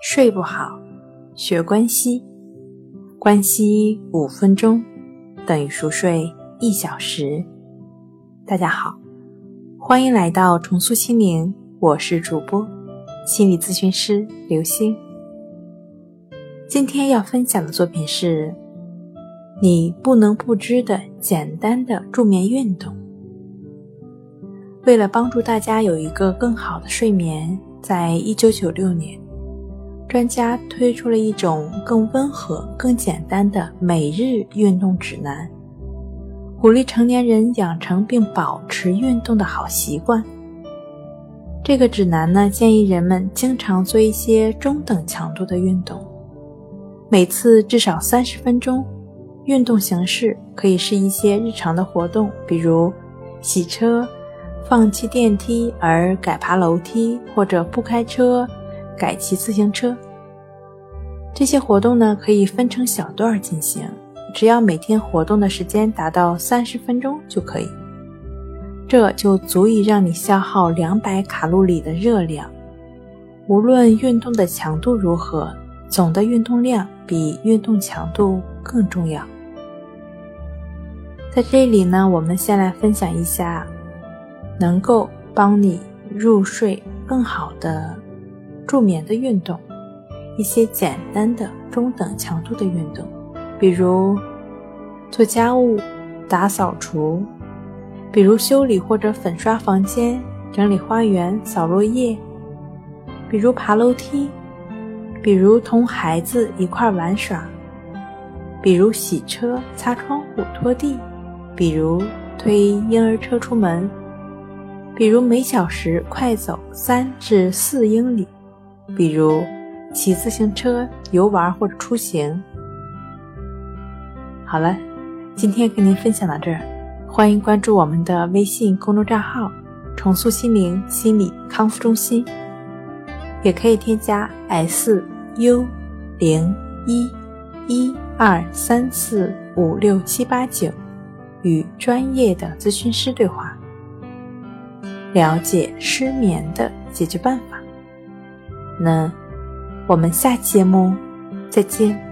睡不好，学关西，关西五分钟等于熟睡一小时。大家好，欢迎来到重塑心灵，我是主播心理咨询师刘星。今天要分享的作品是你不能不知的简单的助眠运动。为了帮助大家有一个更好的睡眠，在一九九六年。专家推出了一种更温和、更简单的每日运动指南，鼓励成年人养成并保持运动的好习惯。这个指南呢，建议人们经常做一些中等强度的运动，每次至少三十分钟。运动形式可以是一些日常的活动，比如洗车、放弃电梯而改爬楼梯，或者不开车。改骑自行车，这些活动呢可以分成小段进行，只要每天活动的时间达到三十分钟就可以，这就足以让你消耗两百卡路里的热量。无论运动的强度如何，总的运动量比运动强度更重要。在这里呢，我们先来分享一下能够帮你入睡更好的。助眠的运动，一些简单的中等强度的运动，比如做家务、打扫除，比如修理或者粉刷房间、整理花园、扫落叶，比如爬楼梯，比如同孩子一块玩耍，比如洗车、擦窗户、拖地，比如推婴儿车出门，比如每小时快走三至四英里。比如骑自行车游玩或者出行。好了，今天跟您分享到这儿，欢迎关注我们的微信公众账号“重塑心灵心理康复中心”，也可以添加 s u 零一一二三四五六七八九与专业的咨询师对话，了解失眠的解决办法。那我们下期节目再见。